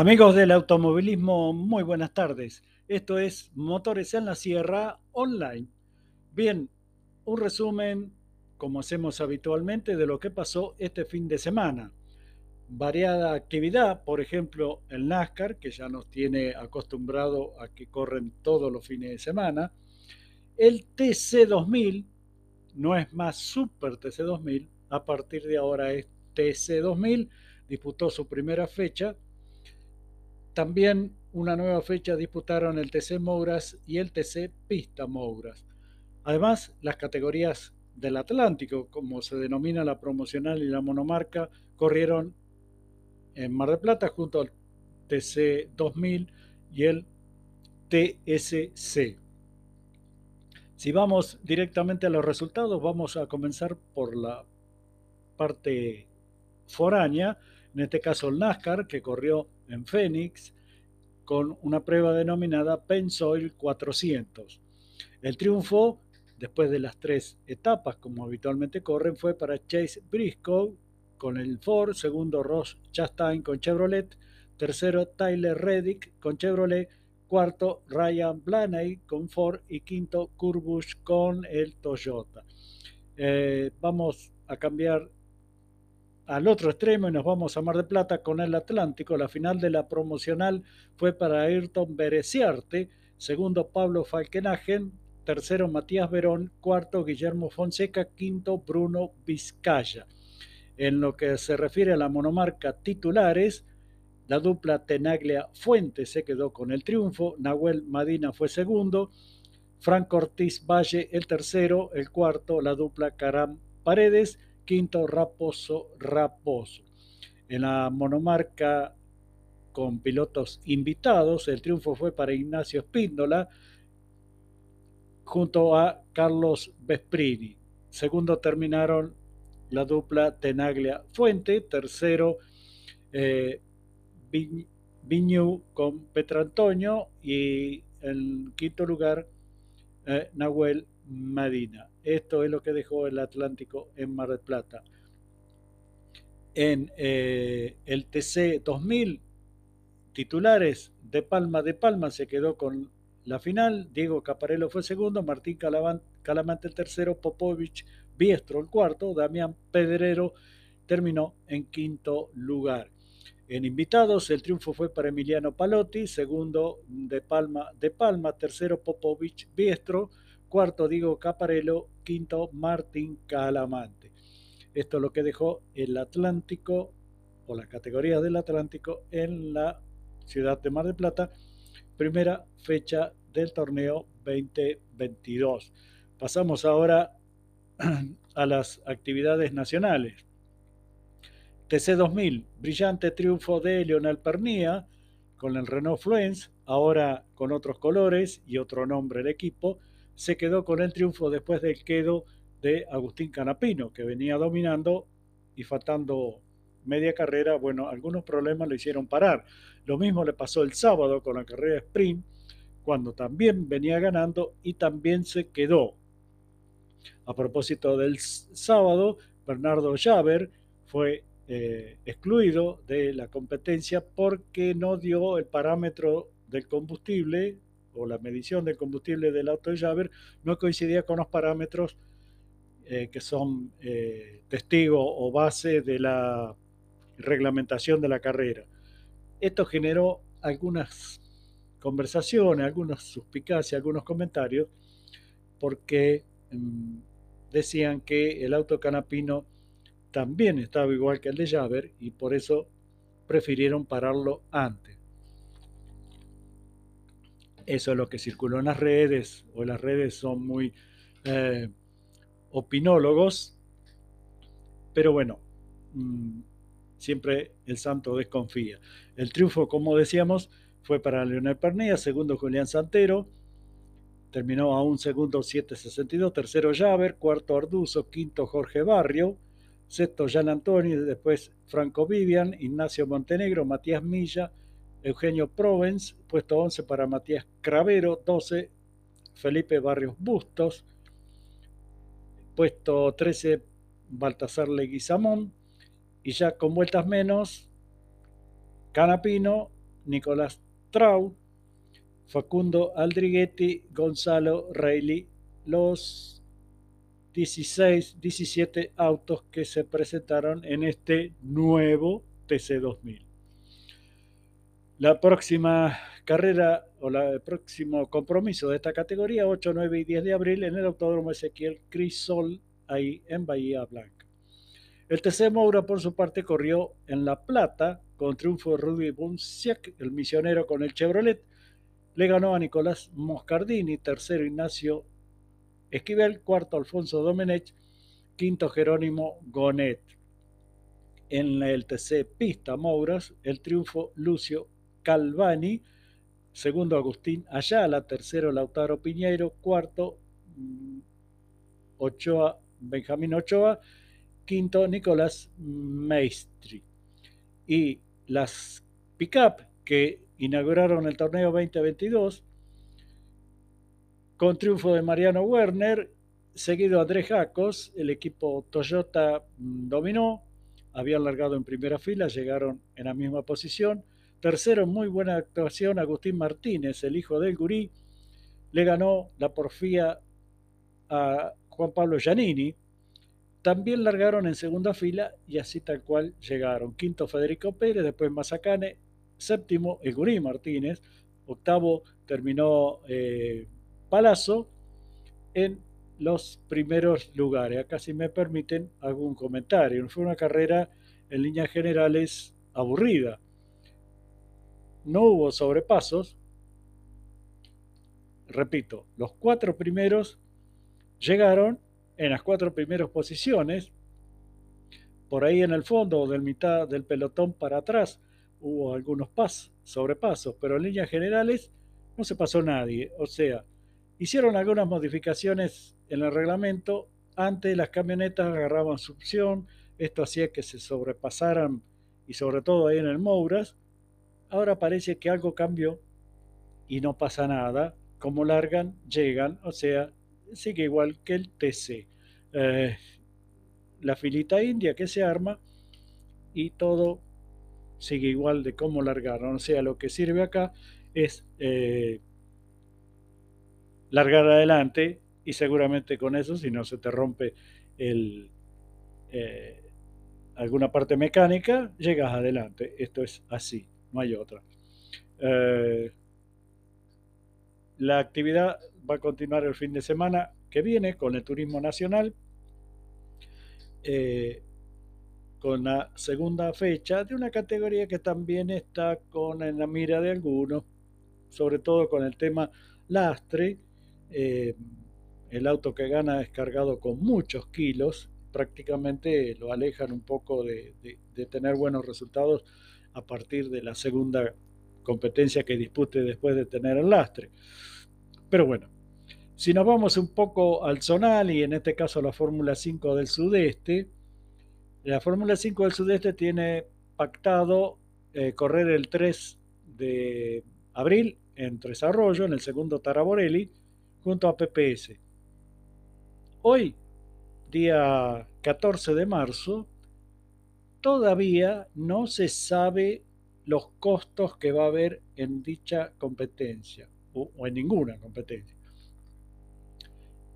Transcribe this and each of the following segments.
Amigos del automovilismo, muy buenas tardes. Esto es Motores en la Sierra Online. Bien, un resumen, como hacemos habitualmente, de lo que pasó este fin de semana. Variada actividad, por ejemplo, el NASCAR, que ya nos tiene acostumbrado a que corren todos los fines de semana. El TC2000 no es más Super TC2000, a partir de ahora es TC2000, disputó su primera fecha también una nueva fecha disputaron el TC Mouras y el TC Pista Mouras. Además, las categorías del Atlántico, como se denomina la promocional y la monomarca, corrieron en Mar del Plata junto al TC 2000 y el TSC. Si vamos directamente a los resultados, vamos a comenzar por la parte foránea, en este caso el NASCAR, que corrió en Phoenix con una prueba denominada Pensoil 400. El triunfo, después de las tres etapas como habitualmente corren, fue para Chase Briscoe con el Ford, segundo Ross Chastain con Chevrolet, tercero Tyler Reddick con Chevrolet, cuarto Ryan Blaney con Ford y quinto Kurbush con el Toyota. Eh, vamos a cambiar al otro extremo y nos vamos a Mar de Plata con el Atlántico. La final de la promocional fue para Ayrton Bereciarte, segundo Pablo Falkenagen, tercero Matías Verón, cuarto Guillermo Fonseca, quinto Bruno Vizcaya. En lo que se refiere a la monomarca titulares, la dupla Tenaglia Fuente se quedó con el triunfo, Nahuel Madina fue segundo, Franco Ortiz Valle el tercero, el cuarto la dupla Caram Paredes, quinto Raposo Raposo. En la monomarca con pilotos invitados, el triunfo fue para Ignacio Espíndola junto a Carlos Vesprini. Segundo terminaron la dupla Tenaglia Fuente, tercero eh, Viñu con y en quinto lugar eh, Nahuel Madina. Esto es lo que dejó el Atlántico en Mar del Plata. En eh, el TC 2000, titulares de Palma de Palma se quedó con la final. Diego Caparello fue segundo, Martín Calamante el tercero, Popovich Biestro el cuarto, Damián Pedrero terminó en quinto lugar. En invitados, el triunfo fue para Emiliano Palotti, segundo de Palma de Palma, tercero Popovich Biestro, cuarto Diego Caparello, quinto Martín Calamante. Esto es lo que dejó el Atlántico o la categoría del Atlántico en la ciudad de Mar del Plata, primera fecha del torneo 2022. Pasamos ahora a las actividades nacionales. TC 2000, brillante triunfo de Leonel Pernía con el Renault Fluence, ahora con otros colores y otro nombre el equipo, se quedó con el triunfo después del quedo de Agustín Canapino, que venía dominando y faltando media carrera, bueno, algunos problemas lo hicieron parar. Lo mismo le pasó el sábado con la carrera sprint, cuando también venía ganando y también se quedó. A propósito del sábado, Bernardo Javer fue eh, excluido de la competencia porque no dio el parámetro del combustible o la medición del combustible del auto de Javer no coincidía con los parámetros eh, que son eh, testigo o base de la reglamentación de la carrera. Esto generó algunas conversaciones, algunas suspicacias, algunos comentarios, porque mm, decían que el auto canapino también estaba igual que el de Javer y por eso prefirieron pararlo antes. Eso es lo que circuló en las redes, o las redes son muy eh, opinólogos, pero bueno, mm, siempre el santo desconfía. El triunfo, como decíamos, fue para Leonel Pernilla, segundo Julián Santero, terminó a un segundo 7.62, tercero Javer, cuarto Arduzo, quinto Jorge Barrio, sexto Jan Antonio, después Franco Vivian, Ignacio Montenegro, Matías Milla, Eugenio Provence, puesto 11 para Matías Cravero, 12 Felipe Barrios Bustos, puesto 13 Baltasar Leguizamón, y ya con vueltas menos, Canapino Nicolás Trau, Facundo Aldriguetti, Gonzalo Reilly, los 16, 17 autos que se presentaron en este nuevo TC2000. La próxima carrera o el próximo compromiso de esta categoría, 8, 9 y 10 de abril, en el Autódromo Ezequiel Crisol, ahí en Bahía Blanca. El TC Moura, por su parte, corrió en La Plata con triunfo de Rudy Bunsiak, el misionero con el Chevrolet. Le ganó a Nicolás Moscardini, tercero Ignacio Esquivel, cuarto Alfonso Domenech, quinto Jerónimo Gonet. En el TC Pista Mouras, el triunfo Lucio Calvani, segundo Agustín Ayala, tercero Lautaro Piñeiro, cuarto mm, Ochoa, Benjamín Ochoa, quinto Nicolás Maestri. Y las pick-up que inauguraron el torneo 2022 con triunfo de Mariano Werner, seguido Andrés Jacos, el equipo Toyota mm, dominó, habían largado en primera fila, llegaron en la misma posición. Tercero, muy buena actuación, Agustín Martínez, el hijo del gurí, le ganó la porfía a Juan Pablo Giannini. También largaron en segunda fila y así tal cual llegaron. Quinto, Federico Pérez, después Mazacane. Séptimo, el gurí Martínez. Octavo, terminó eh, Palazzo en los primeros lugares. Acá si me permiten algún comentario. Fue una carrera en líneas generales aburrida no hubo sobrepasos. Repito, los cuatro primeros llegaron en las cuatro primeras posiciones. Por ahí en el fondo, del mitad del pelotón para atrás, hubo algunos pas, sobrepasos, pero en líneas generales no se pasó nadie. O sea, hicieron algunas modificaciones en el reglamento. Antes las camionetas agarraban succión, esto hacía que se sobrepasaran y sobre todo ahí en el Mouras, Ahora parece que algo cambió y no pasa nada. Como largan, llegan, o sea, sigue igual que el TC. Eh, la filita india que se arma y todo sigue igual de cómo largaron. O sea, lo que sirve acá es eh, largar adelante y seguramente con eso, si no se te rompe el, eh, alguna parte mecánica, llegas adelante. Esto es así no hay otra. Eh, la actividad va a continuar el fin de semana que viene con el turismo nacional, eh, con la segunda fecha de una categoría que también está con en la mira de algunos, sobre todo con el tema lastre. Eh, el auto que gana es cargado con muchos kilos, prácticamente lo alejan un poco de tener buenos resultados a partir de la segunda competencia que dispute después de tener el lastre. Pero bueno, si nos vamos un poco al zonal y en este caso la Fórmula 5 del Sudeste, la Fórmula 5 del Sudeste tiene pactado eh, correr el 3 de abril en Tres Arroyos, en el segundo Taraborelli, junto a PPS. Hoy, día 14 de marzo, todavía no se sabe los costos que va a haber en dicha competencia o, en ninguna competencia.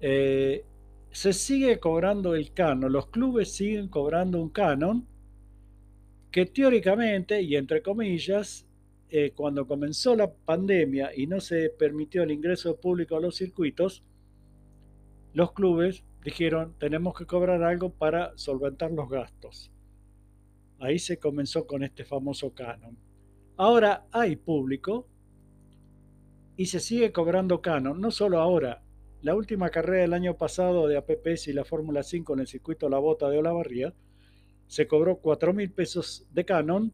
Eh, se sigue cobrando el canon, los clubes siguen cobrando un canon que teóricamente y entre comillas, eh, cuando comenzó la pandemia y no se permitió el ingreso público a los circuitos, los clubes dijeron tenemos que cobrar algo para solventar los gastos. Ahí se comenzó con este famoso canon. Ahora hay público y se sigue cobrando canon, no solo ahora. La última carrera del año pasado de APPS y la Fórmula 5 en el circuito La Bota de Olavarría se cobró 4 mil pesos de canon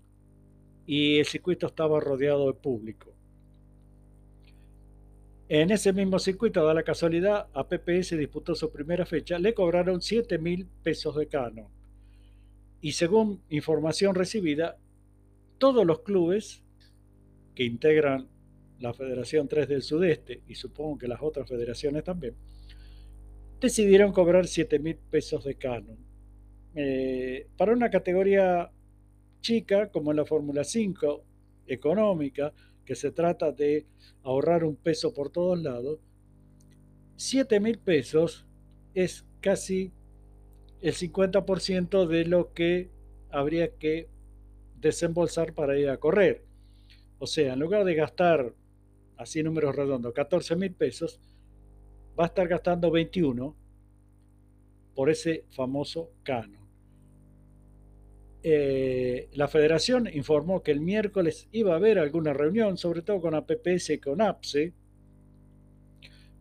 y el circuito estaba rodeado de público. En ese mismo circuito, da la casualidad, APPS disputó su primera fecha, le cobraron 7 mil pesos de canon. Y según información recibida, todos los clubes que integran la Federación 3 del Sudeste, y supongo que las otras federaciones también, decidieron cobrar 7 mil pesos de canon. Eh, para una categoría chica como la Fórmula 5, económica, que se trata de ahorrar un peso por todos lados, 7 mil pesos es casi el 50% de lo que habría que desembolsar para ir a correr. O sea, en lugar de gastar, así números redondos, 14 mil pesos, va a estar gastando 21 por ese famoso canon. Eh, la federación informó que el miércoles iba a haber alguna reunión, sobre todo con APPS y con APSE,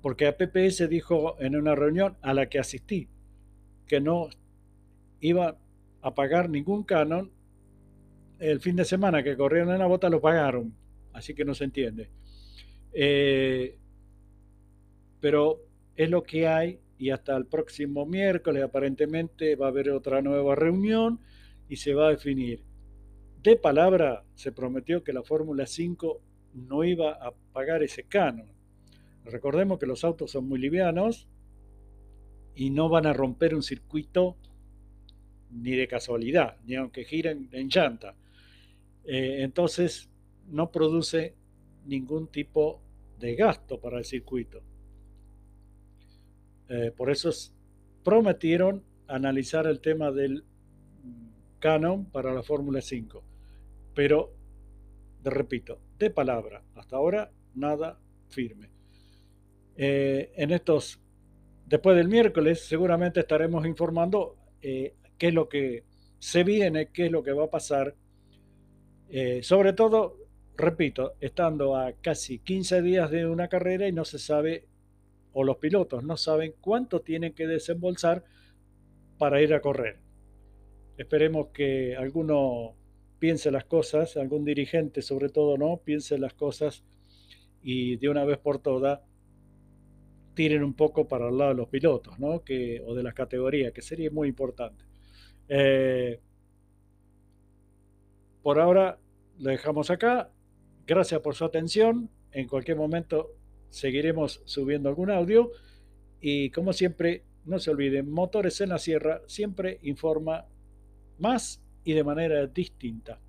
porque APPS dijo en una reunión a la que asistí que no iba a pagar ningún canon. El fin de semana que corrieron en la bota lo pagaron, así que no se entiende. Eh, pero es lo que hay y hasta el próximo miércoles aparentemente va a haber otra nueva reunión y se va a definir. De palabra se prometió que la Fórmula 5 no iba a pagar ese canon. Recordemos que los autos son muy livianos y no van a romper un circuito ni de casualidad, ni aunque giren en llanta. Eh, entonces no produce ningún tipo de gasto para el circuito. Eh, por eso prometieron analizar el tema del canon para la Fórmula 5. Pero, de repito, de palabra, hasta ahora nada firme. Eh, en estos, después del miércoles, seguramente estaremos informando eh, qué es lo que se viene, qué es lo que va a pasar. sobre todo, repito, estando a casi 15 días de una carrera y no se sabe o los pilotos no saben cuánto tienen que desembolsar para ir a correr. Esperemos que alguno piense las cosas, algún dirigente sobre todo, ¿no? Piense las cosas y de una vez por todas tiren un poco para el lado de los pilotos, ¿no? O de las categorías, que sería muy importante. Eh, por ahora lo dejamos acá. Gracias por su atención. En cualquier momento seguiremos subiendo algún audio y como siempre, no se olviden, Motores en la Sierra siempre informa más y de manera distinta.